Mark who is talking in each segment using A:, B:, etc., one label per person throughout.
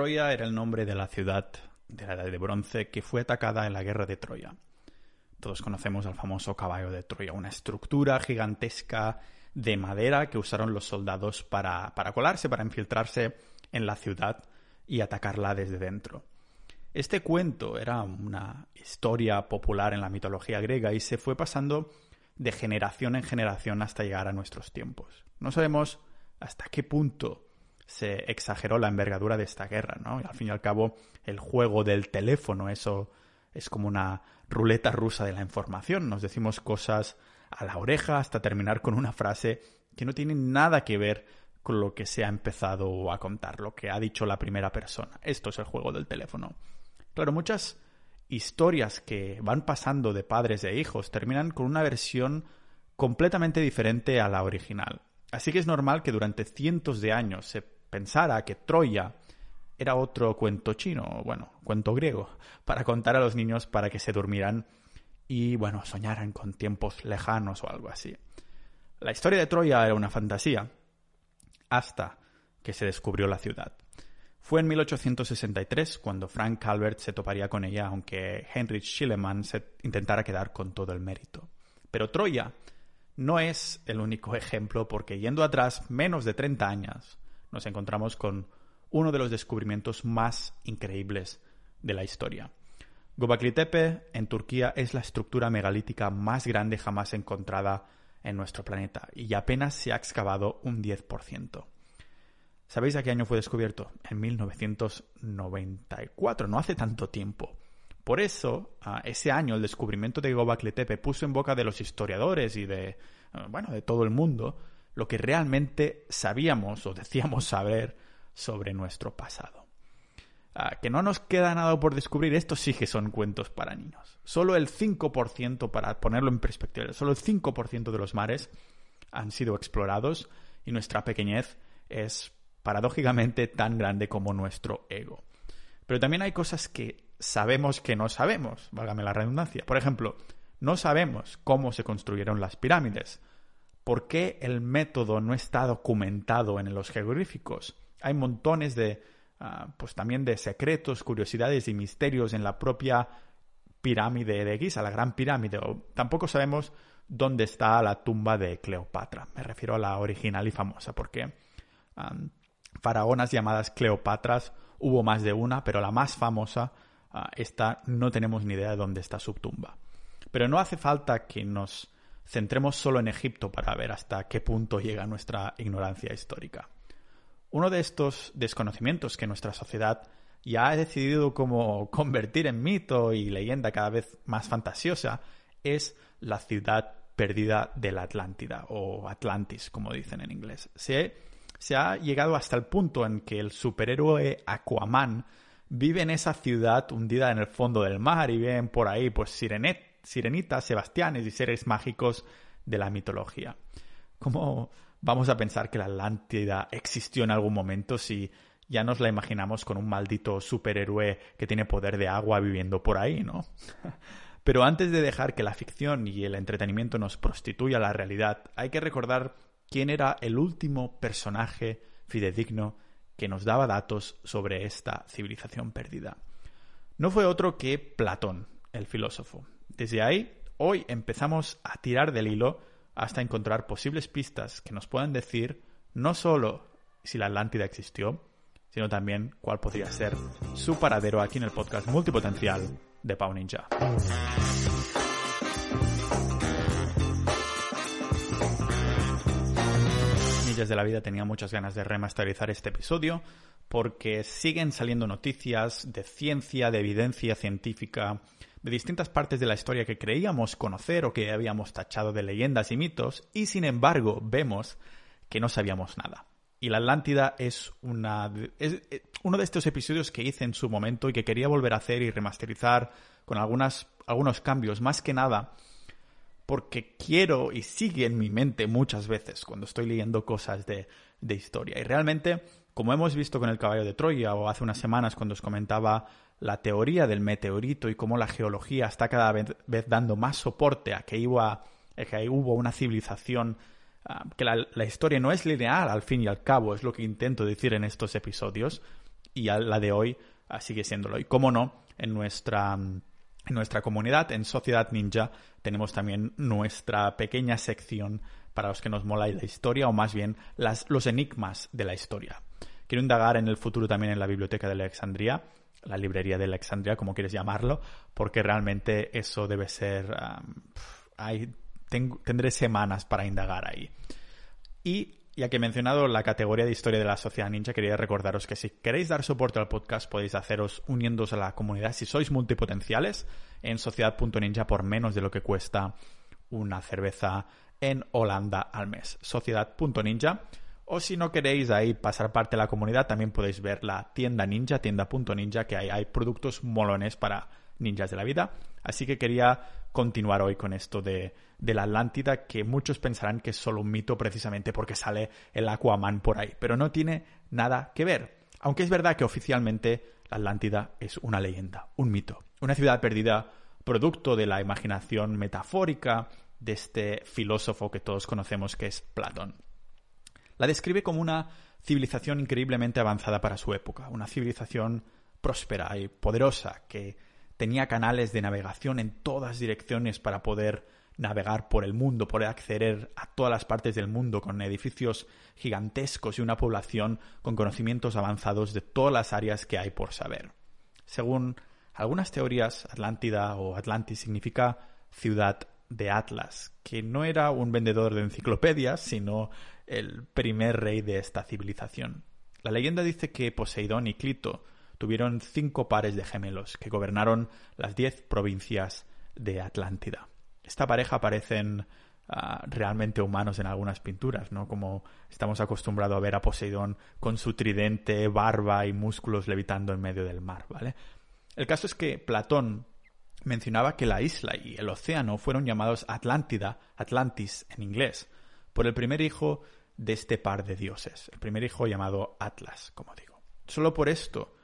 A: Troya era el nombre de la ciudad de la Edad de Bronce que fue atacada en la guerra de Troya. Todos conocemos al famoso caballo de Troya, una estructura gigantesca de madera que usaron los soldados para, para colarse, para infiltrarse en la ciudad y atacarla desde dentro. Este cuento era una historia popular en la mitología griega y se fue pasando de generación en generación hasta llegar a nuestros tiempos. No sabemos hasta qué punto se exageró la envergadura de esta guerra, ¿no? al fin y al cabo, el juego del teléfono, eso es como una ruleta rusa de la información. Nos decimos cosas a la oreja hasta terminar con una frase que no tiene nada que ver con lo que se ha empezado a contar, lo que ha dicho la primera persona. Esto es el juego del teléfono. Claro, muchas historias que van pasando de padres e hijos terminan con una versión completamente diferente a la original. Así que es normal que durante cientos de años se pensara que Troya era otro cuento chino, bueno, cuento griego, para contar a los niños para que se durmieran y, bueno, soñaran con tiempos lejanos o algo así. La historia de Troya era una fantasía hasta que se descubrió la ciudad. Fue en 1863 cuando Frank Calvert se toparía con ella, aunque Heinrich Schliemann se intentara quedar con todo el mérito. Pero Troya no es el único ejemplo porque yendo atrás menos de 30 años nos encontramos con uno de los descubrimientos más increíbles de la historia. Göbekli Tepe en Turquía es la estructura megalítica más grande jamás encontrada en nuestro planeta y apenas se ha excavado un 10%. ¿Sabéis a qué año fue descubierto? En 1994, no hace tanto tiempo. Por eso, ese año el descubrimiento de Göbekli Tepe puso en boca de los historiadores y de, bueno, de todo el mundo lo que realmente sabíamos o decíamos saber sobre nuestro pasado. Ah, que no nos queda nada por descubrir, estos sí que son cuentos para niños. Solo el 5%, para ponerlo en perspectiva, solo el 5% de los mares han sido explorados y nuestra pequeñez es paradójicamente tan grande como nuestro ego. Pero también hay cosas que sabemos que no sabemos, válgame la redundancia. Por ejemplo, no sabemos cómo se construyeron las pirámides. ¿Por qué el método no está documentado en los jeroglíficos? hay montones de, ah, pues también de secretos, curiosidades y misterios en la propia pirámide de Giza, la gran pirámide. tampoco sabemos dónde está la tumba de Cleopatra. Me refiero a la original y famosa, porque faraonas llamadas Cleopatras hubo más de una, pero la más famosa, ah, esta no tenemos ni idea de dónde está su tumba. Pero no hace falta que nos centremos solo en Egipto para ver hasta qué punto llega nuestra ignorancia histórica. Uno de estos desconocimientos que nuestra sociedad ya ha decidido convertir en mito y leyenda cada vez más fantasiosa es la ciudad perdida de la Atlántida o Atlantis, como dicen en inglés. Se, se ha llegado hasta el punto en que el superhéroe Aquaman vive en esa ciudad hundida en el fondo del mar y ven por ahí pues sirenet, sirenitas, sebastianes y seres mágicos de la mitología. Como vamos a pensar que la Atlántida existió en algún momento si ya nos la imaginamos con un maldito superhéroe que tiene poder de agua viviendo por ahí, ¿no? Pero antes de dejar que la ficción y el entretenimiento nos prostituya la realidad, hay que recordar quién era el último personaje fidedigno que nos daba datos sobre esta civilización perdida. No fue otro que Platón, el filósofo. Desde ahí, hoy empezamos a tirar del hilo hasta encontrar posibles pistas que nos puedan decir no solo si la Atlántida existió, sino también cuál podría ser su paradero aquí en el podcast multipotencial de Pau Ninja. Millas de la vida tenía muchas ganas de remasterizar este episodio porque siguen saliendo noticias de ciencia, de evidencia científica, de distintas partes de la historia que creíamos conocer o que habíamos tachado de leyendas y mitos, y sin embargo vemos que no sabíamos nada. Y la Atlántida es, una, es eh, uno de estos episodios que hice en su momento y que quería volver a hacer y remasterizar con algunas, algunos cambios, más que nada porque quiero y sigue en mi mente muchas veces cuando estoy leyendo cosas de, de historia. Y realmente, como hemos visto con el caballo de Troya o hace unas semanas cuando os comentaba la teoría del meteorito y cómo la geología está cada vez, dando más soporte a que, iba, que hubo una civilización, ah, que la, historia no es lineal al fin y al cabo, es lo que intento decir en estos episodios. y a la de hoy ah, sigue siéndolo. Y cómo no, en nuestra, en nuestra comunidad, en Sociedad Ninja, tenemos también nuestra pequeña sección para los que nos mola la historia o más bien los enigmas de la historia. Quiero indagar en el futuro también en la biblioteca de Alexandria, la librería de Alexandria, como quieres llamarlo, porque realmente eso debe ser... tendré semanas para indagar ahí. Y ya que he mencionado la categoría de historia de la sociedad ninja, quería recordaros que si queréis dar soporte al podcast podéis haceros uniéndose a la comunidad si sois multipotenciales en sociedad.ninja por menos de lo que cuesta una cerveza en Holanda al mes. Sociedad.ninja. O si no queréis ahí pasar parte de la comunidad, también podéis ver la tienda ninja, tienda.ninja, que hay, hay productos molones para ninjas de la vida. Así que quería continuar hoy con esto de, de, la Atlántida, que muchos pensarán que es solo un mito precisamente porque sale el Aquaman por ahí, pero no tiene nada que ver. Aunque es verdad que oficialmente la Atlántida es una leyenda, un mito, una ciudad perdida producto de la imaginación metafórica de este filósofo que todos conocemos que es Platón. La describe como una civilización increíblemente avanzada para su época, una civilización próspera y poderosa que tenía canales de navegación en todas direcciones para poder navegar por el mundo, poder acceder a todas las partes del mundo con edificios gigantescos y una población con conocimientos avanzados de todas las áreas que hay por saber. Según algunas teorías, Atlántida o Atlantis significa ciudad de Atlas, que no era un vendedor de enciclopedias, sino el primer rey de esta civilización. La leyenda dice que Poseidón y Clito tuvieron cinco pares de gemelos que gobernaron las diez provincias de Atlántida. Esta pareja parecen ah, realmente humanos en algunas pinturas, ¿no? Como estamos acostumbrados a ver a Poseidón con su tridente, barba y músculos levitando en medio del mar, ¿vale? El caso es que Platón mencionaba que la isla y el océano fueron llamados Atlántida, Atlantis en inglés, por el primer hijo de este par de dioses, el primer hijo llamado Atlas, como digo. Solo por esto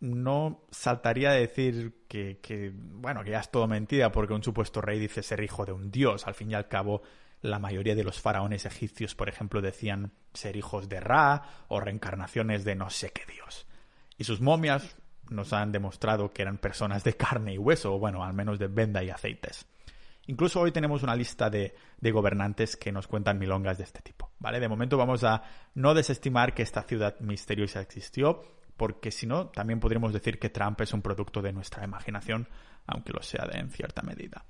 A: no saltaría a decir que, bueno, que ya es todo mentira porque un supuesto rey dice ser hijo de un dios. Al fin y al cabo, la mayoría de los faraones egipcios, por ejemplo, decían ser hijos de Ra o reencarnaciones de no sé qué dios. Y sus momias nos han demostrado que eran personas de carne y hueso, o bueno, al menos de venda y aceites. Incluso hoy tenemos una lista de, gobernantes que nos cuentan milongas de este tipo, ¿vale? De momento vamos a no desestimar que esta ciudad misteriosa existió, porque si no, también podríamos decir que Trump es un producto de nuestra imaginación, aunque lo sea en cierta medida.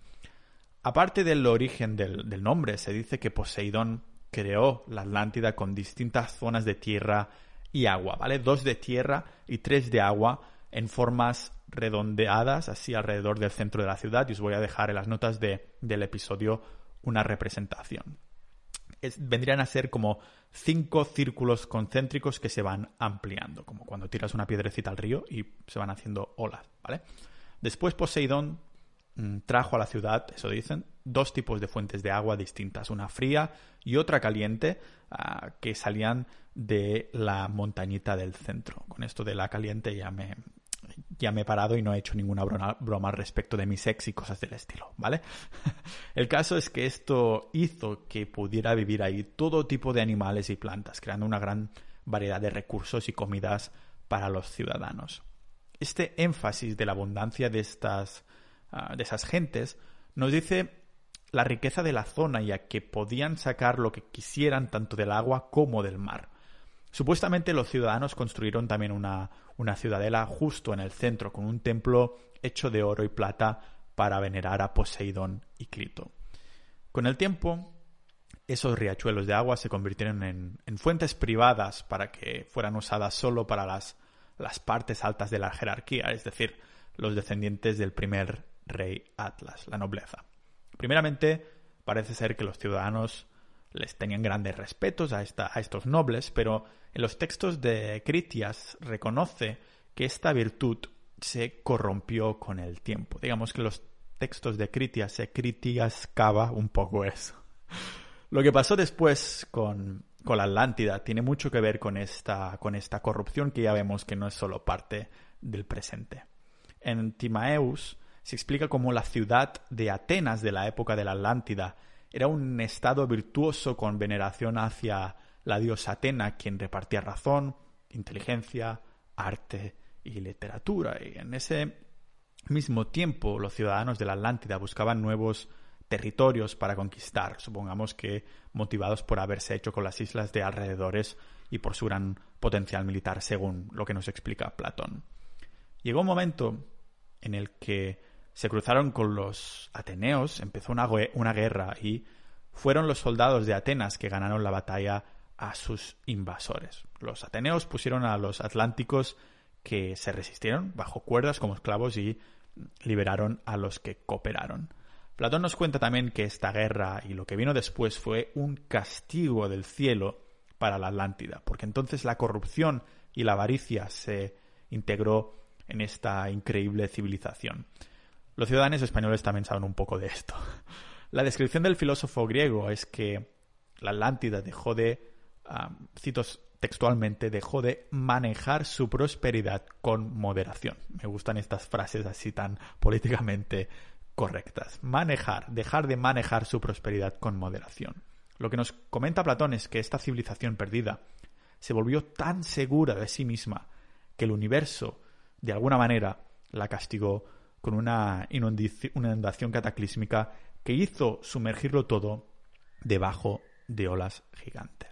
A: Aparte del origen del, del nombre, se dice que Poseidón creó la Atlántida con distintas zonas de tierra y agua, ¿vale? Dos de tierra y tres de agua en formas redondeadas, así alrededor del centro de la ciudad, y os voy a dejar en las notas de, del episodio una representación. vendrían a ser como cinco círculos concéntricos que se van ampliando, como cuando tiras una piedrecita al río y se van haciendo olas, ¿vale? Después Poseidón mm, trajo a la ciudad, eso dicen, dos tipos de fuentes de agua distintas, una fría y otra caliente, ah, que salían de la montañita del centro. Con esto de la caliente ya me, ya me he parado y no he hecho ninguna broma, respecto de mi sex y cosas del estilo, ¿vale? El caso es que esto hizo que pudiera vivir ahí todo tipo de animales y plantas, creando una gran variedad de recursos y comidas para los ciudadanos. Este énfasis de la abundancia de estas ah, de esas gentes nos dice la riqueza de la zona, ya que podían sacar lo que quisieran tanto del agua como del mar. Supuestamente los ciudadanos construyeron también una, una ciudadela justo en el centro, con un templo hecho de oro y plata para venerar a Poseidón y Clito. Con el tiempo, esos riachuelos de agua se convirtieron en, en fuentes privadas para que fueran usadas solo para las, las partes altas de la jerarquía, es decir, los descendientes del primer rey Atlas, la nobleza. Primeramente, parece ser que los ciudadanos les tenían grandes respetos a, estos nobles, pero en los textos de Critias reconoce que esta virtud se corrompió con el tiempo. Digamos que los textos de Critias se critiascaba un poco eso. Lo que pasó después con, con la Atlántida tiene mucho que ver con esta, con esta corrupción que ya vemos que no es solo parte del presente. En Timaeus se explica cómo la ciudad de Atenas de la época de la Atlántida era un estado virtuoso con veneración hacia la diosa Atena, quien repartía razón, inteligencia, arte y literatura. Y en ese mismo tiempo los ciudadanos de la Atlántida buscaban nuevos territorios para conquistar, supongamos que motivados por haberse hecho con las islas de alrededores y por su gran potencial militar, según lo que nos explica Platón. Llegó un momento en el que se cruzaron con los Ateneos, empezó una, guerra y fueron los soldados de Atenas que ganaron la batalla a sus invasores. Los Ateneos pusieron a los atlánticos que se resistieron bajo cuerdas como esclavos y liberaron a los que cooperaron. Platón nos cuenta también que esta guerra y lo que vino después fue un castigo del cielo para la Atlántida, porque entonces la corrupción y la avaricia se integró en esta increíble civilización. Los ciudadanos españoles también saben un poco de esto. La descripción del filósofo griego es que la Atlántida dejó de, cito textualmente, dejó de manejar su prosperidad con moderación. Me gustan estas frases así tan políticamente correctas. Manejar, dejar de manejar su prosperidad con moderación. Lo que nos comenta Platón es que esta civilización perdida se volvió tan segura de sí misma que el universo, de alguna manera, la castigó con una inundación cataclísmica que hizo sumergirlo todo debajo de olas gigantes.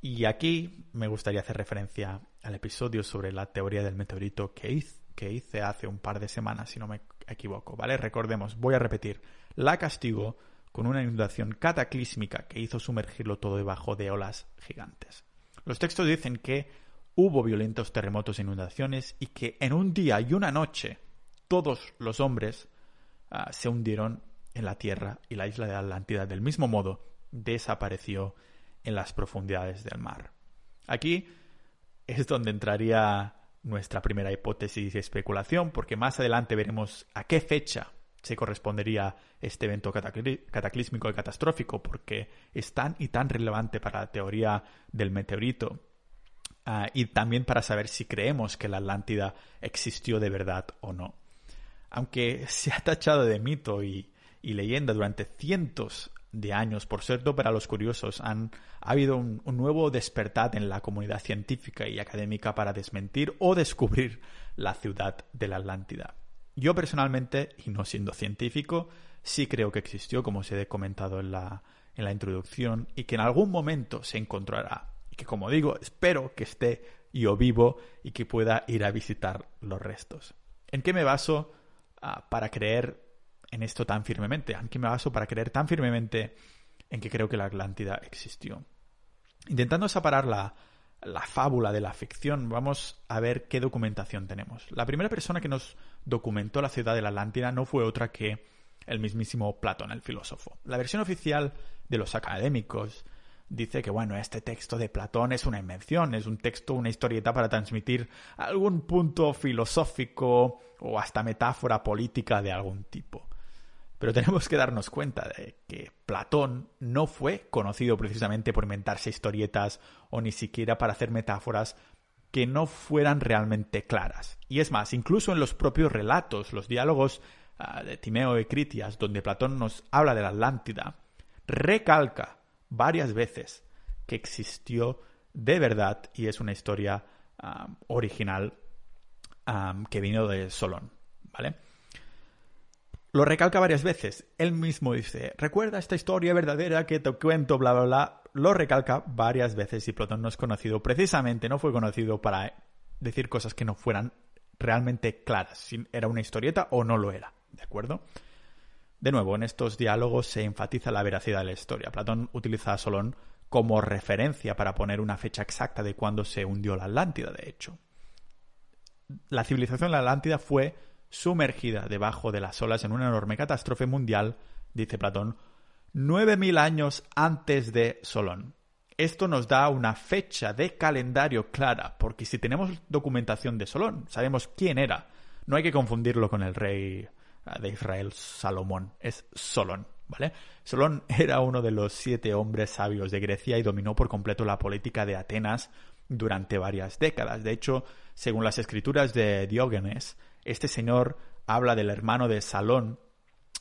A: Y aquí me gustaría hacer referencia al episodio sobre la teoría del meteorito que hice, hace un par de semanas, si no me equivoco, ¿vale? Recordemos, voy a repetir, la castigó con una inundación cataclísmica que hizo sumergirlo todo debajo de olas gigantes. Los textos dicen que hubo violentos terremotos e inundaciones y que en un día y una noche todos los hombres ah, se hundieron en la tierra y la isla de Atlántida del mismo modo desapareció en las profundidades del mar. Aquí es donde entraría nuestra primera hipótesis y especulación, porque más adelante veremos a qué fecha se correspondería este evento cataclísmico y catastrófico, porque es tan y tan relevante para la teoría del meteorito ah, y también para saber si creemos que la Atlántida existió de verdad o no. Aunque se ha tachado de mito y, leyenda durante cientos de años, por cierto, para los curiosos, han, ha habido un, nuevo despertar en la comunidad científica y académica para desmentir o descubrir la ciudad de la Atlántida. Yo personalmente, y no siendo científico, sí creo que existió, como os he comentado en la, en la introducción, y que en algún momento se encontrará. Y que, como digo, espero que esté yo vivo y que pueda ir a visitar los restos. ¿En qué me baso ah, para creer en esto tan firmemente? ¿En qué me baso para creer tan firmemente en que creo que la Atlántida existió? Intentando separar la, la fábula de la ficción, vamos a ver qué documentación tenemos. La primera persona que nos documentó la ciudad de la Atlántida no fue otra que el mismísimo Platón, el filósofo. La versión oficial de los académicos dice que, bueno, este texto de Platón es una invención, es un texto, una historieta para transmitir algún punto filosófico o hasta metáfora política de algún tipo. Pero tenemos que darnos cuenta de que Platón no fue conocido precisamente por inventarse historietas o ni siquiera para hacer metáforas que no fueran realmente claras. Y es más, incluso en los propios relatos, los diálogos ah, de Timeo y Critias, donde Platón nos habla de la Atlántida, recalca varias veces que existió de verdad y es una historia original que vino de Solón, ¿vale? Lo recalca varias veces. Él mismo dice, recuerda esta historia verdadera que te cuento, bla, bla, bla. Lo recalca varias veces y Platón no es conocido. Precisamente no fue conocido para decir cosas que no fueran realmente claras, si era una historieta o no lo era. ¿De acuerdo? De nuevo, en estos diálogos se enfatiza la veracidad de la historia. Platón utiliza a Solón como referencia para poner una fecha exacta de cuándo se hundió la Atlántida, de hecho. La civilización de la Atlántida fue sumergida debajo de las olas en una enorme catástrofe mundial, dice Platón, nueve mil años antes de Solón. Esto nos da una fecha de calendario clara, porque si tenemos documentación de Solón, sabemos quién era. No hay que confundirlo con el rey de Israel, Salomón, es Solón, ¿vale? Solón era uno de los siete hombres sabios de Grecia y dominó por completo la política de Atenas durante varias décadas. De hecho, según las escrituras de Diógenes, este señor habla del hermano de Salón,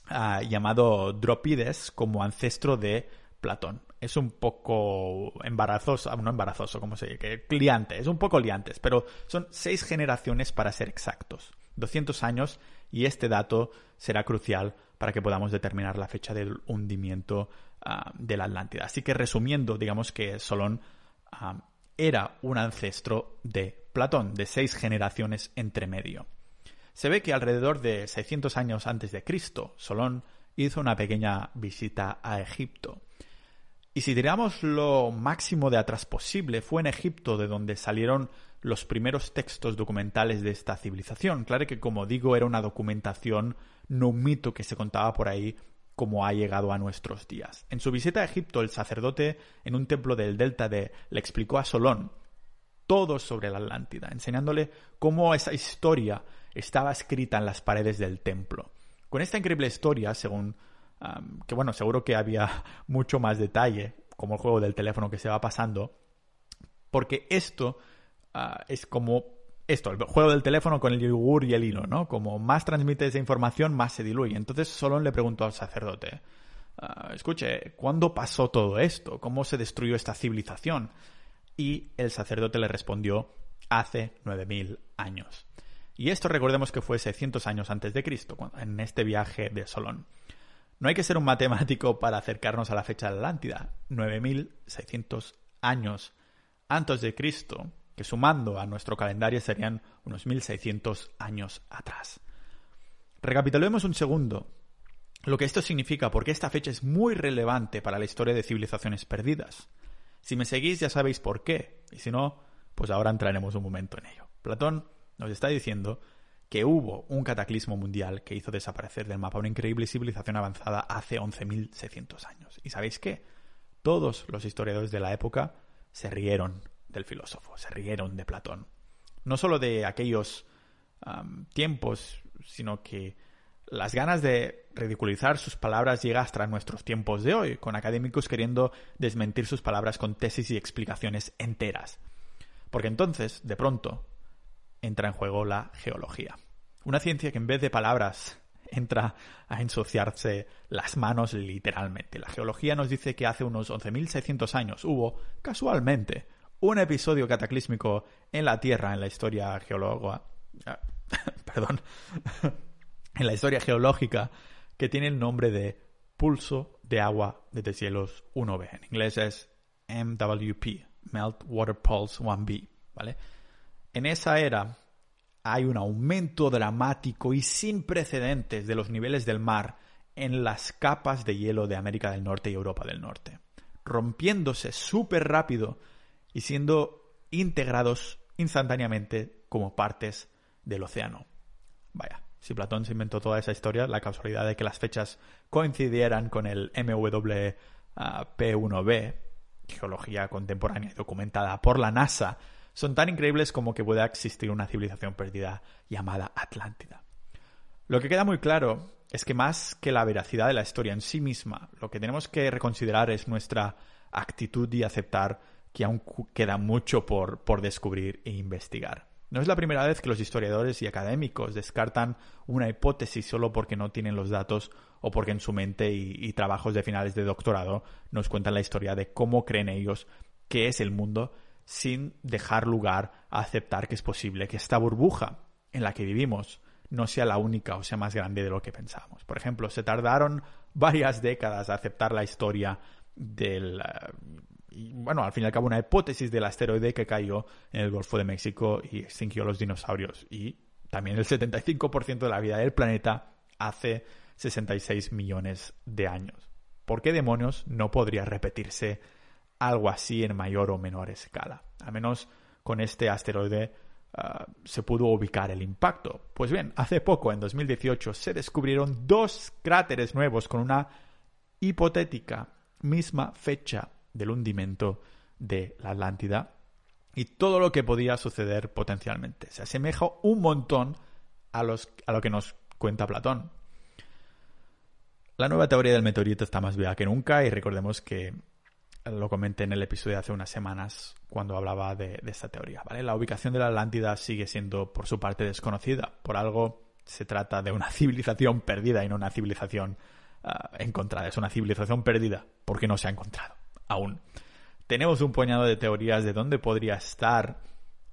A: ah, llamado Dropides, como ancestro de Platón. es un poco embarazoso, no embarazoso, como se dice, liante, es un poco liantes, pero son seis generaciones para ser exactos. 200 años y este dato será crucial para que podamos determinar la fecha del hundimiento ah, de la Atlántida. Así que resumiendo, digamos que Solón ah, era un ancestro de Platón, de seis generaciones entre medio. Se ve que alrededor de 600 años antes de Cristo, Solón hizo una pequeña visita a Egipto. Y si tiramos lo máximo de atrás posible, fue en Egipto de donde salieron los primeros textos documentales de esta civilización. Claro que, como digo, era una documentación, no un mito que se contaba por ahí como ha llegado a nuestros días. En su visita a Egipto, el sacerdote en un templo del delta de le explicó a Solón todo sobre la Atlántida, enseñándole cómo esa historia estaba escrita en las paredes del templo. Con esta increíble historia, según que bueno, seguro que había mucho más detalle, como el juego del teléfono que se va pasando, porque esto ah, es como esto, el juego del teléfono con el yogur y el hilo, ¿no? Como más transmite esa información, más se diluye. Entonces Solón le preguntó al sacerdote, ah, escuche, ¿cuándo pasó todo esto? ¿Cómo se destruyó esta civilización? Y el sacerdote le respondió, hace 9.000 años. Y esto recordemos que fue 600 años antes de Cristo, en este viaje de Solón. No hay que ser un matemático para acercarnos a la fecha de Atlántida, 9600 años antes de Cristo, que sumando a nuestro calendario serían unos 1600 años atrás. Recapitulemos un segundo lo que esto significa, porque esta fecha es muy relevante para la historia de civilizaciones perdidas. Si me seguís ya sabéis por qué, y si no, pues ahora entraremos un momento en ello. Platón nos está diciendo que hubo un cataclismo mundial que hizo desaparecer del mapa una increíble civilización avanzada hace 11.600 años. ¿Y sabéis qué? Todos los historiadores de la época se rieron del filósofo, se rieron de Platón. No solo de aquellos tiempos, sino que las ganas de ridiculizar sus palabras llega hasta nuestros tiempos de hoy, con académicos queriendo desmentir sus palabras con tesis y explicaciones enteras. Porque entonces, de pronto, entra en juego la geología. Una ciencia que en vez de palabras entra a ensuciarse las manos literalmente. La geología nos dice que hace unos 11.600 años hubo, casualmente, un episodio cataclísmico en la Tierra en la historia geológica. Perdón. en la historia geológica que tiene el nombre de pulso de agua de cielos 1B. En inglés es MWP, Melt Water Pulse 1B, ¿vale? En esa era hay un aumento dramático y sin precedentes de los niveles del mar en las capas de hielo de América del Norte y Europa del Norte, rompiéndose súper rápido y siendo integrados instantáneamente como partes del océano. Vaya, si Platón se inventó toda esa historia, la casualidad de que las fechas coincidieran con el MWP1B, ah, geología contemporánea documentada por la NASA, son tan increíbles como que pueda existir una civilización perdida llamada Atlántida. Lo que queda muy claro es que más que la veracidad de la historia en sí misma, lo que tenemos que reconsiderar es nuestra actitud y aceptar que aún queda mucho por, por descubrir e investigar. No es la primera vez que los historiadores y académicos descartan una hipótesis solo porque no tienen los datos o porque en su mente y, trabajos de finales de doctorado nos cuentan la historia de cómo creen ellos que es el mundo sin dejar lugar a aceptar que es posible que esta burbuja en la que vivimos no sea la única o sea más grande de lo que pensábamos. Por ejemplo, se tardaron varias décadas a aceptar la historia del... Eh, bueno, al fin y al cabo una hipótesis del asteroide que cayó en el Golfo de México y extinguió los dinosaurios. Y también el 75% de la vida del planeta hace 66 millones de años. ¿Por qué demonios no podría repetirse algo así en mayor o menor escala. Al menos con este asteroide ah, se pudo ubicar el impacto. Pues bien, hace poco, en 2018, se descubrieron dos cráteres nuevos con una hipotética misma fecha del hundimiento de la Atlántida y todo lo que podía suceder potencialmente. Se asemeja un montón a, a lo que nos cuenta Platón. La nueva teoría del meteorito está más viva que nunca y recordemos que lo comenté en el episodio de hace unas semanas cuando hablaba de, esta teoría. ¿vale? La ubicación de la Atlántida sigue siendo por su parte desconocida. Por algo se trata de una civilización perdida y no una civilización uh, encontrada. Es una civilización perdida porque no se ha encontrado. aún. Tenemos un puñado de teorías de dónde podría estar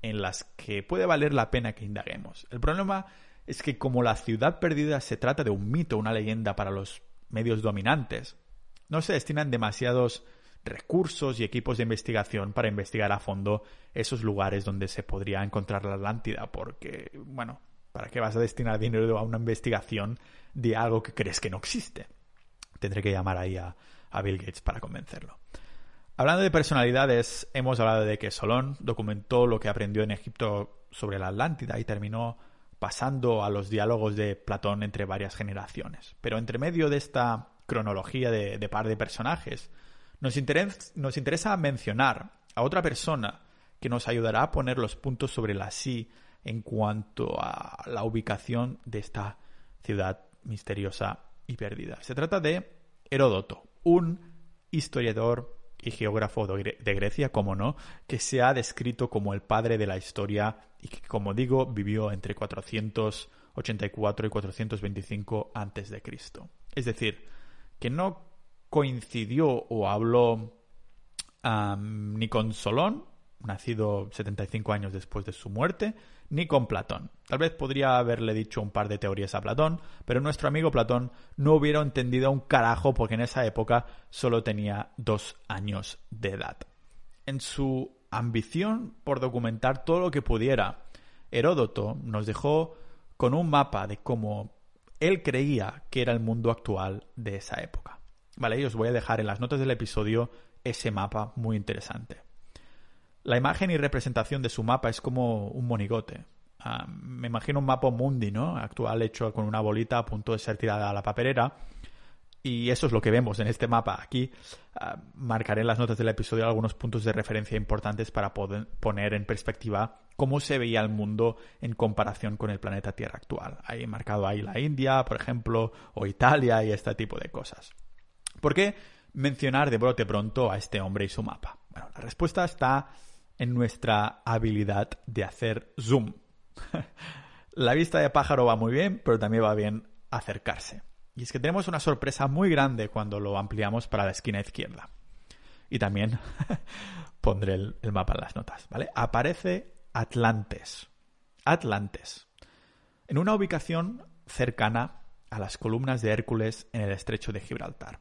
A: en las que puede valer la pena que indaguemos. El problema es que como la ciudad perdida se trata de un mito, una leyenda para los medios dominantes, no se destinan demasiados recursos y equipos de investigación para investigar a fondo esos lugares donde se podría encontrar la Atlántida, porque, bueno, ¿para qué vas a destinar dinero a una investigación de algo que crees que no existe? Tendré que llamar ahí a, a Bill Gates para convencerlo. Hablando de personalidades, hemos hablado de que Solón documentó lo que aprendió en Egipto sobre la Atlántida y terminó pasando a los diálogos de Platón entre varias generaciones. Pero entre medio de esta cronología de, par de personajes, nos, interesa mencionar a otra persona que nos ayudará a poner los puntos sobre la sí en cuanto a la ubicación de esta ciudad misteriosa y perdida. Se trata de Heródoto, un historiador y geógrafo de Grecia, como no, que se ha descrito como el padre de la historia y que, como digo, vivió entre 484 y 425 a.C. Es decir, que no coincidió o habló ni con Solón, nacido 75 años después de su muerte, ni con Platón. Tal vez podría haberle dicho un par de teorías a Platón, pero nuestro amigo Platón no hubiera entendido un carajo porque en esa época solo tenía dos años de edad. En su ambición por documentar todo lo que pudiera, Heródoto nos dejó con un mapa de cómo él creía que era el mundo actual de esa época. Vale, y os voy a dejar en las notas del episodio ese mapa muy interesante. La imagen y representación de su mapa es como un monigote. Ah, me imagino un mapa mundi, ¿no? Actual hecho con una bolita a punto de ser tirada a la papelera. Y eso es lo que vemos en este mapa. Aquí ah, marcaré en las notas del episodio algunos puntos de referencia importantes para poder poner en perspectiva cómo se veía el mundo en comparación con el planeta Tierra actual. Hay marcado ahí la India, por ejemplo, o Italia y este tipo de cosas. ¿Por qué mencionar de brote pronto a este hombre y su mapa? Bueno, la respuesta está en nuestra habilidad de hacer zoom. la vista de pájaro va muy bien, pero también va bien acercarse. Y es que tenemos una sorpresa muy grande cuando lo ampliamos para la esquina izquierda. Y también pondré el, mapa en las notas, ¿vale? Aparece Atlantes. Atlantes. En una ubicación cercana a las columnas de Hércules en el estrecho de Gibraltar.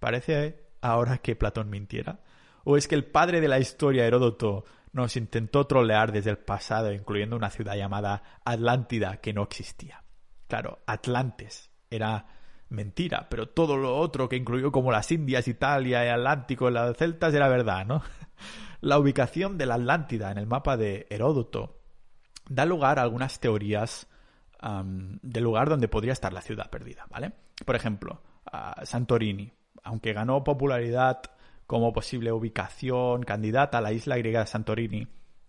A: Parece ahora que Platón mintiera, ¿O es que el padre de la historia, Heródoto, nos intentó trolear desde el pasado, incluyendo una ciudad llamada Atlántida que no existía? Claro, Atlantes era mentira, pero todo lo otro que incluyó como las Indias, Italia, el Atlántico, las celtas era verdad, ¿no? La ubicación de la Atlántida en el mapa de Heródoto da lugar a algunas teorías del lugar donde podría estar la ciudad perdida, ¿vale? Por ejemplo, Santorini, aunque ganó popularidad como posible ubicación candidata a la isla griega de Santorini,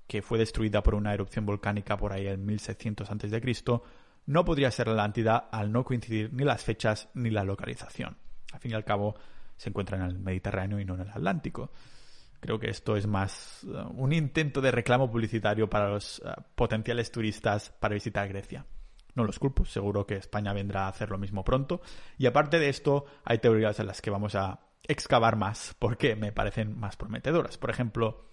A: que fue destruida por una erupción volcánica por ahí en 1600 a.C., no podría ser la Atlántida al no coincidir ni las fechas ni la localización. Al fin y al cabo, se encuentra en el Mediterráneo y no en el Atlántico. Creo que esto es más uh, un intento de reclamo publicitario para los uh, potenciales turistas para visitar Grecia. No los culpo, seguro que España vendrá a hacer lo mismo pronto. Y aparte de esto, hay teorías en las que vamos a excavar más porque me parecen más prometedoras. Por ejemplo,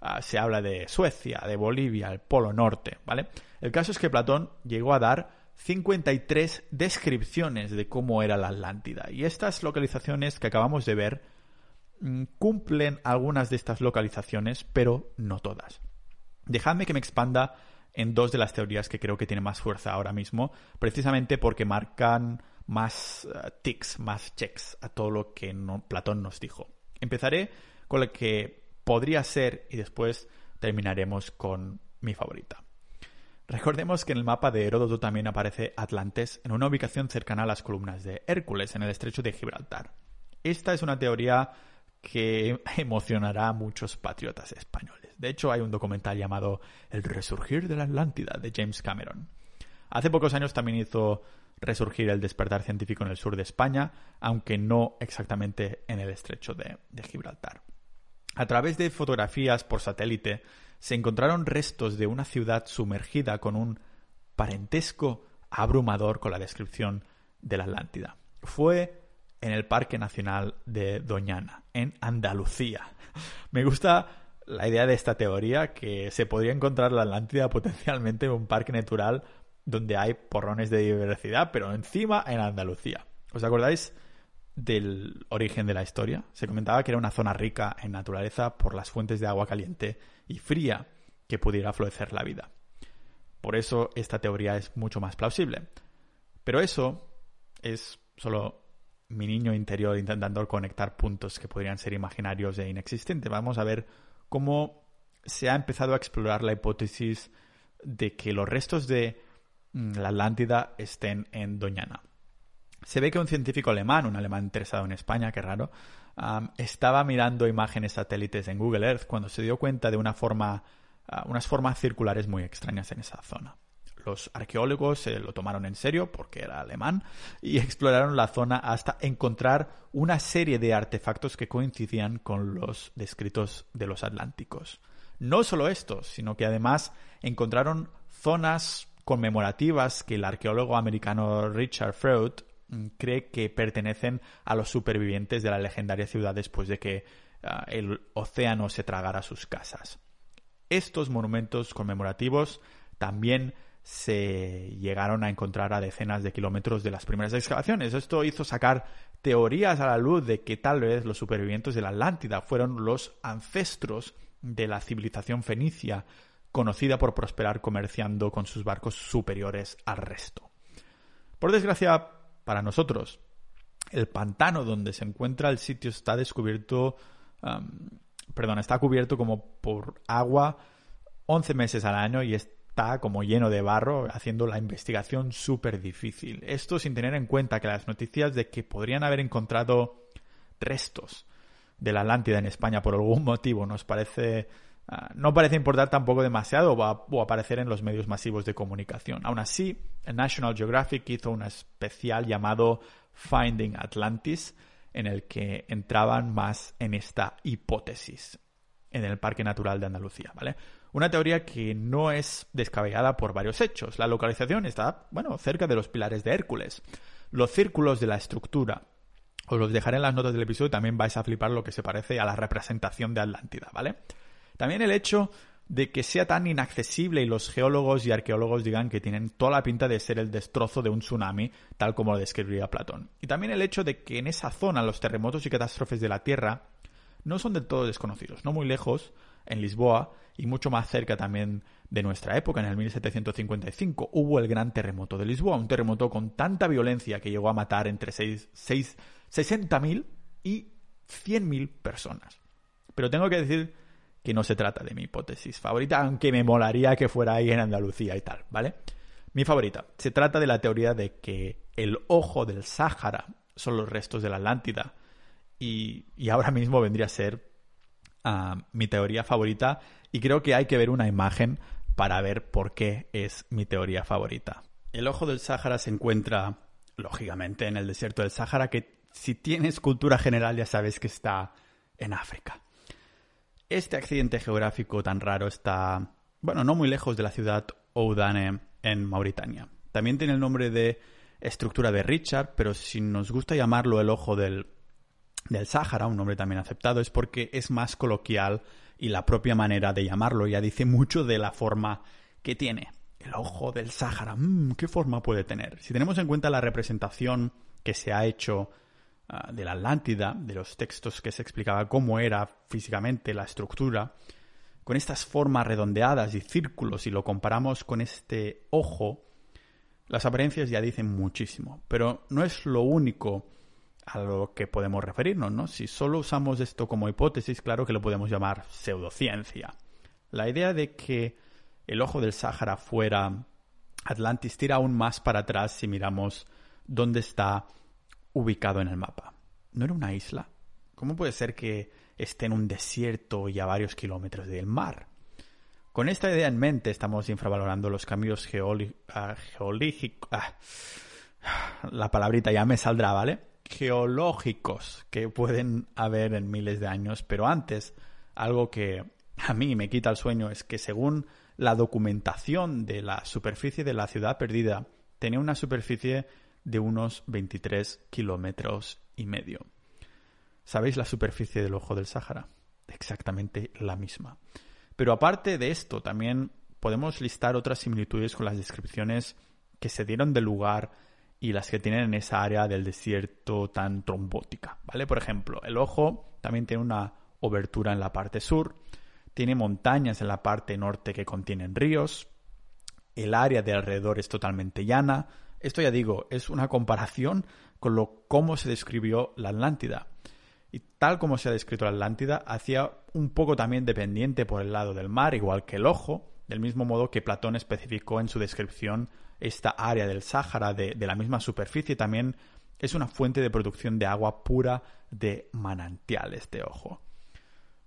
A: ah, se habla de Suecia, de Bolivia, el Polo Norte, ¿vale? El caso es que Platón llegó a dar 53 descripciones de cómo era la Atlántida y estas localizaciones que acabamos de ver mm, cumplen algunas de estas localizaciones, pero no todas. Dejadme que me expanda en dos de las teorías que creo que tienen más fuerza ahora mismo, precisamente porque marcan más uh, ticks, más checks a todo lo que Platón nos dijo. Empezaré con lo que podría ser y después terminaremos con mi favorita. Recordemos que en el mapa de Heródoto también aparece Atlantes en una ubicación cercana a las columnas de Hércules en el estrecho de Gibraltar. Esta es una teoría que emocionará a muchos patriotas españoles. De hecho, hay un documental llamado El resurgir de la Atlántida de James Cameron. Hace pocos años también hizo resurgir el despertar científico en el sur de España, aunque no exactamente en el estrecho de, Gibraltar. A través de fotografías por satélite se encontraron restos de una ciudad sumergida con un parentesco abrumador con la descripción de la Atlántida. Fue en el Parque Nacional de Doñana, en Andalucía. Me gusta la idea de esta teoría que se podría encontrar la Atlántida potencialmente en un parque natural donde hay porrones de diversidad, pero encima en Andalucía. ¿Os acordáis del origen de la historia? Se comentaba que era una zona rica en naturaleza por las fuentes de agua caliente y fría que pudiera florecer la vida. Por eso esta teoría es mucho más plausible. Pero eso es solo mi niño interior intentando conectar puntos que podrían ser imaginarios e inexistentes. Vamos a ver cómo se ha empezado a explorar la hipótesis de que los restos de mm, la Atlántida estén en Doñana. Se ve que un científico alemán, un alemán interesado en España, qué raro, estaba mirando imágenes satélites en Google Earth cuando se dio cuenta de una forma, ah, unas formas circulares muy extrañas en esa zona. Los arqueólogos se lo tomaron en serio porque era alemán y exploraron la zona hasta encontrar una serie de artefactos que coincidían con los descritos de los atlánticos. No solo estos, sino que además encontraron zonas conmemorativas que el arqueólogo americano Richard Freud mm, cree que pertenecen a los supervivientes de la legendaria ciudad después de que ah, el océano se tragara sus casas. Estos monumentos conmemorativos también se llegaron a encontrar a decenas de kilómetros de las primeras excavaciones. Esto hizo sacar teorías a la luz de que tal vez los supervivientes de la Atlántida fueron los ancestros de la civilización fenicia, conocida por prosperar comerciando con sus barcos superiores al resto. Por desgracia para nosotros, el pantano donde se encuentra el sitio está descubierto, perdón, está cubierto como por agua 11 meses al año y es está como lleno de barro, haciendo la investigación súper difícil. Esto sin tener en cuenta que las noticias de que podrían haber encontrado restos de la Atlántida en España por algún motivo nos parece ah, no parece importar tampoco demasiado o, aparecer en los medios masivos de comunicación. Aún así, National Geographic hizo un especial llamado Finding Atlantis en el que entraban más en esta hipótesis en el Parque Natural de Andalucía, ¿vale? Una teoría que no es descabellada por varios hechos. La localización está, bueno, cerca de los pilares de Hércules. Los círculos de la estructura. Os los dejaré en las notas del episodio también vais a flipar lo que se parece a la representación de Atlántida, ¿vale? También el hecho de que sea tan inaccesible y los geólogos y arqueólogos digan que tienen toda la pinta de ser el destrozo de un tsunami, tal como lo describiría Platón. Y también el hecho de que en esa zona los terremotos y catástrofes de la Tierra no son del todo desconocidos. No muy lejos, en Lisboa, y mucho más cerca también de nuestra época, en el 1755, hubo el gran terremoto de Lisboa, un terremoto con tanta violencia que llegó a matar entre 60.000 y 100.000 personas. Pero tengo que decir que no se trata de mi hipótesis favorita, aunque me molaría que fuera ahí en Andalucía y tal, ¿vale? Mi favorita. Se trata de la teoría de que el ojo del Sáhara son los restos de la Atlántida y, y ahora mismo vendría a ser mi teoría favorita y creo que hay que ver una imagen para ver por qué es mi teoría favorita. El ojo del Sáhara se encuentra, lógicamente, en el desierto del Sáhara, que si tienes cultura general ya sabes que está en África. Este accidente geográfico tan raro está, bueno, no muy lejos de la ciudad Oudane en Mauritania. También tiene el nombre de estructura de Richard, pero si nos gusta llamarlo el ojo del del Sáhara, un nombre también aceptado, es porque es más coloquial y la propia manera de llamarlo ya dice mucho de la forma que tiene. El ojo del Sáhara, mm, ¿qué forma puede tener? Si tenemos en cuenta la representación que se ha hecho ah, de la Atlántida, de los textos que se explicaba cómo era físicamente la estructura, con estas formas redondeadas y círculos y lo comparamos con este ojo, las apariencias ya dicen muchísimo. Pero no es lo único a lo que podemos referirnos, ¿no? Si solo usamos esto como hipótesis, claro que lo podemos llamar pseudociencia. La idea de que el ojo del Sáhara fuera Atlantis tira aún más para atrás si miramos dónde está ubicado en el mapa. ¿No era una isla? ¿Cómo puede ser que esté en un desierto y a varios kilómetros del mar? Con esta idea en mente estamos infravalorando los cambios ah, geológicos. Ah, la palabrita ya me saldrá, ¿vale? Geológicos que pueden haber en miles de años, pero antes, algo que a mí me quita el sueño es que según la documentación de la superficie de la ciudad perdida, tenía una superficie de unos 23 kilómetros y medio. ¿Sabéis la superficie del ojo del Sáhara? Exactamente la misma. Pero aparte de esto, también podemos listar otras similitudes con las descripciones que se dieron del lugar y las que tienen en esa área del desierto tan trombótica, ¿vale? Por ejemplo, el ojo también tiene una obertura en la parte sur, tiene montañas en la parte norte que contienen ríos, el área de alrededor es totalmente llana. Esto ya digo, es una comparación con lo cómo se describió la Atlántida. Y tal como se ha descrito la Atlántida, hacía un poco también dependiente por el lado del mar, igual que el ojo, del mismo modo que Platón especificó en su descripción esta área del Sáhara de, de la misma superficie también es una fuente de producción de agua pura de manantiales de ojo.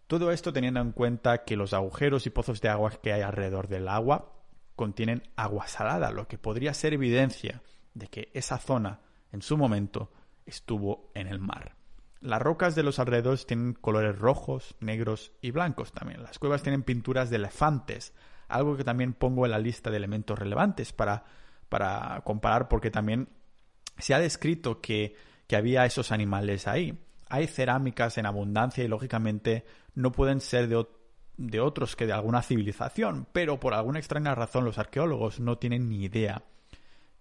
A: Todo esto teniendo en cuenta que los agujeros y pozos de agua que hay alrededor del agua contienen agua salada, lo que podría ser evidencia de que esa zona en su momento estuvo en el mar. Las rocas de los alrededores tienen colores rojos, negros y blancos también. Las cuevas tienen pinturas de elefantes, algo que también pongo en la lista de elementos relevantes para, para comparar porque también se ha descrito que, que había esos animales ahí. Hay cerámicas en abundancia y lógicamente no pueden ser de, de otros que de alguna civilización, pero por alguna extraña razón los arqueólogos no tienen ni idea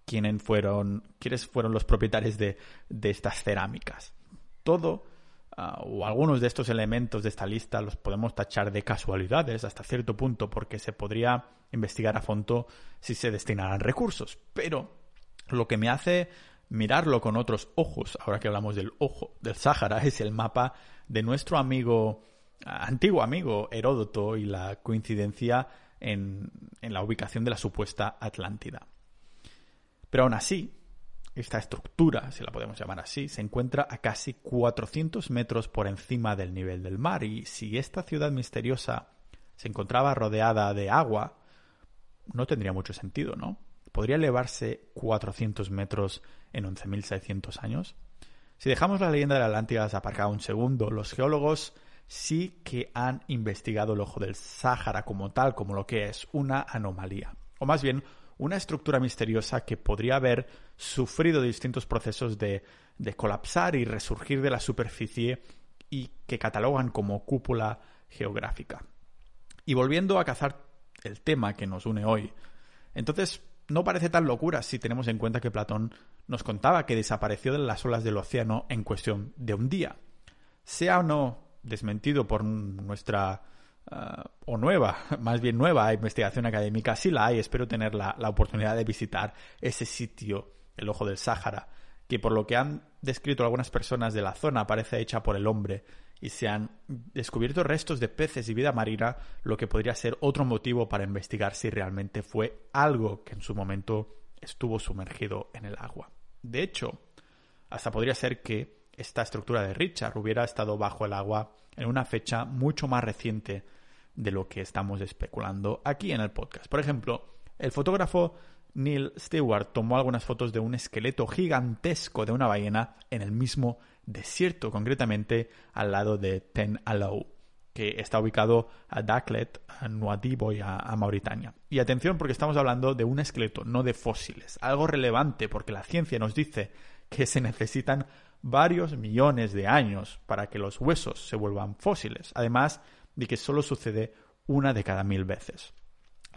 A: quiénes fueron, quiénes fueron los propietarios de, de estas cerámicas. Todo uh, o algunos de estos elementos de esta lista los podemos tachar de casualidades hasta cierto punto porque se podría investigar a fondo si se destinaran recursos. Pero lo que me hace mirarlo con otros ojos, ahora que hablamos del ojo del Sáhara, es el mapa de nuestro amigo antiguo amigo Heródoto y la coincidencia en, en la ubicación de la supuesta Atlántida. Pero aún así, esta estructura, si la podemos llamar así, se encuentra a casi 400 metros por encima del nivel del mar y si esta ciudad misteriosa se encontraba rodeada de agua, no tendría mucho sentido, ¿no? ¿Podría elevarse 400 metros en 11.600 años? Si dejamos la leyenda de la Atlántida aparcada un segundo, los geólogos sí que han investigado el ojo del Sáhara como tal, como lo que es una anomalía, o más bien una estructura misteriosa que podría haber sufrido distintos procesos de, de colapsar y resurgir de la superficie y que catalogan como cúpula geográfica. Y volviendo a cazar el tema que nos une hoy, entonces no parece tan locura si tenemos en cuenta que Platón nos contaba que desapareció de las olas del océano en cuestión de un día. Sea o no desmentido por nuestra uh, o nueva, más bien nueva investigación académica, sí la hay. Espero tener la, la, oportunidad de visitar ese sitio, el Ojo del Sáhara, que por lo que han descrito algunas personas de la zona parece hecha por el hombre y se han descubierto restos de peces y vida marina, lo que podría ser otro motivo para investigar si realmente fue algo que en su momento estuvo sumergido en el agua. De hecho, hasta podría ser que esta estructura de Richard hubiera estado bajo el agua en una fecha mucho más reciente de lo que estamos especulando aquí en el podcast. Por ejemplo, el fotógrafo Neil Stewart tomó algunas fotos de un esqueleto gigantesco de una ballena en el mismo desierto, concretamente al lado de Ten Alou, que está ubicado a Daklet, a Nuadibo y a, a Mauritania. Y atención porque estamos hablando de un esqueleto, no de fósiles. Algo relevante porque la ciencia nos dice que se necesitan varios millones de años para que los huesos se vuelvan fósiles, además de que solo sucede una de cada mil veces.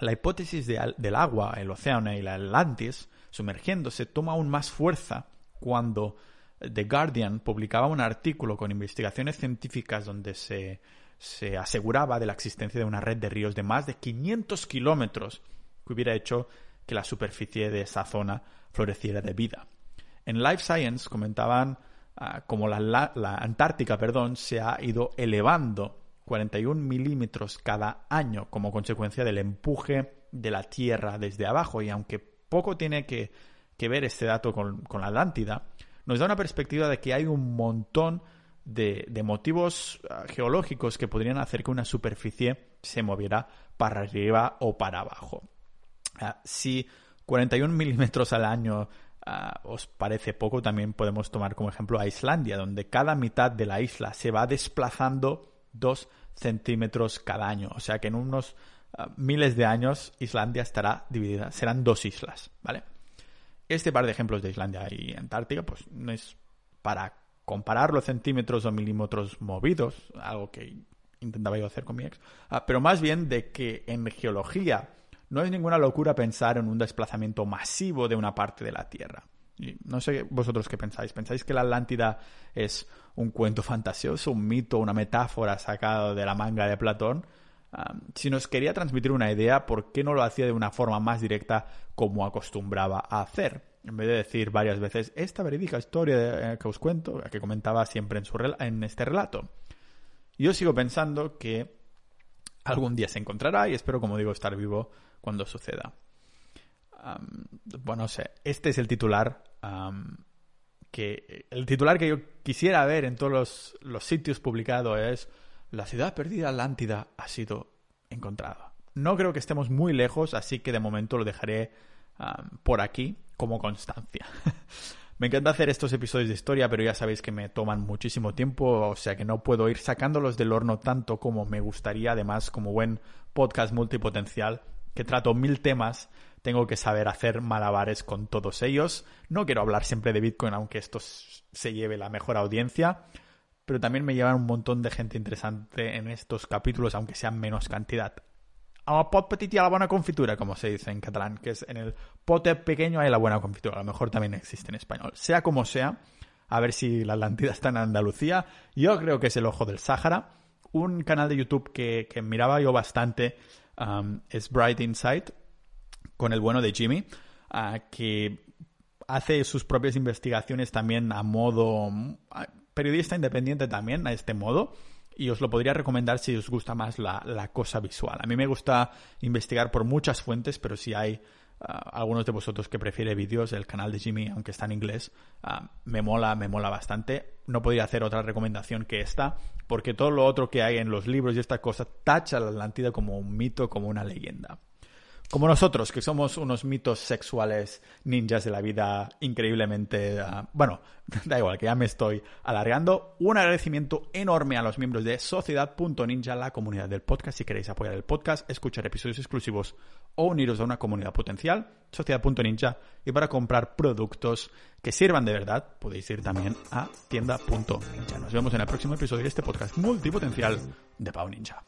A: La hipótesis de, del agua, el océano y la Atlantis sumergiéndose toma aún más fuerza cuando The Guardian publicaba un artículo con investigaciones científicas donde se, se aseguraba de la existencia de una red de ríos de más de 500 kilómetros que hubiera hecho que la superficie de esa zona floreciera de vida. En Life Science comentaban uh, como la, la, la, Antártica perdón, se ha ido elevando 41 milímetros cada año como consecuencia del empuje de la Tierra desde abajo. Y aunque poco tiene que, ver este dato con, la Atlántida, nos da una perspectiva de que hay un montón de, motivos uh, geológicos que podrían hacer que una superficie se moviera para arriba o para abajo. Uh, si 41 milímetros al año uh, os parece poco, también podemos tomar como ejemplo a Islandia, donde cada mitad de la isla se va desplazando dos centímetros cada año. O sea que en unos uh, miles de años Islandia estará dividida, serán dos islas, ¿vale? Este par de ejemplos de Islandia y Antártica, pues no es para comparar los centímetros o milímetros movidos, algo que intentaba yo hacer con mi ex, ah, pero más bien de que en geología no es ninguna locura pensar en un desplazamiento masivo de una parte de la Tierra. No sé vosotros qué pensáis. ¿Pensáis que la Atlántida es un cuento fantasioso, un mito, una metáfora sacado de la manga de Platón? Si nos quería transmitir una idea, ¿por qué no lo hacía de una forma más directa como acostumbraba a hacer? En vez de decir varias veces esta verídica historia eh, que os cuento, que comentaba siempre en, su, en este relato. Yo sigo pensando que algún día se encontrará y espero, como digo, estar vivo cuando suceda. Bueno, este es el titular que el titular que yo quisiera ver en todos los, los sitios publicados es la ciudad perdida Atlántida ha sido encontrada. No creo que estemos muy lejos, así que de momento lo dejaré por aquí como constancia. me encanta hacer estos episodios de historia, pero ya sabéis que me toman muchísimo tiempo, o sea que no puedo ir sacándolos del horno tanto como me gustaría. Además, como buen podcast multipotencial que trato mil temas, tengo que saber hacer malabares con todos ellos. No quiero hablar siempre de Bitcoin, aunque esto se lleve la mejor audiencia pero también me llevan un montón de gente interesante en estos capítulos, aunque sean menos cantidad. A pot petit y a la buena confitura, como se dice en catalán, que es en el pote pequeño hay la buena confitura. A lo mejor también existe en español. Sea como sea, a ver si la Atlantida está en Andalucía. Yo creo que es el ojo del Sáhara. Un canal de YouTube que, miraba yo bastante es Bright Insight, con el bueno de Jimmy, uh, que hace sus propias investigaciones también a modo periodista independiente también a este modo y os lo podría recomendar si os gusta más la, cosa visual. A mí me gusta investigar por muchas fuentes, pero si hay ah, algunos de vosotros que prefiere vídeos, el canal de Jimmy, aunque está en inglés, ah, me mola, me mola bastante. No podría hacer otra recomendación que esta, porque todo lo otro que hay en los libros y esta cosa tacha la Atlántida como un mito, como una leyenda. Como nosotros, que somos unos mitos sexuales ninjas de la vida increíblemente... Uh, bueno, da igual, que ya me estoy alargando. Un agradecimiento enorme a los miembros de Sociedad.ninja, la comunidad del podcast. Si queréis apoyar el podcast, escuchar episodios exclusivos o uniros a una comunidad potencial, Sociedad.ninja. Y para comprar productos que sirvan de verdad, podéis ir también a tienda.ninja. Nos vemos en el próximo episodio de este podcast multipotencial de Pau Ninja.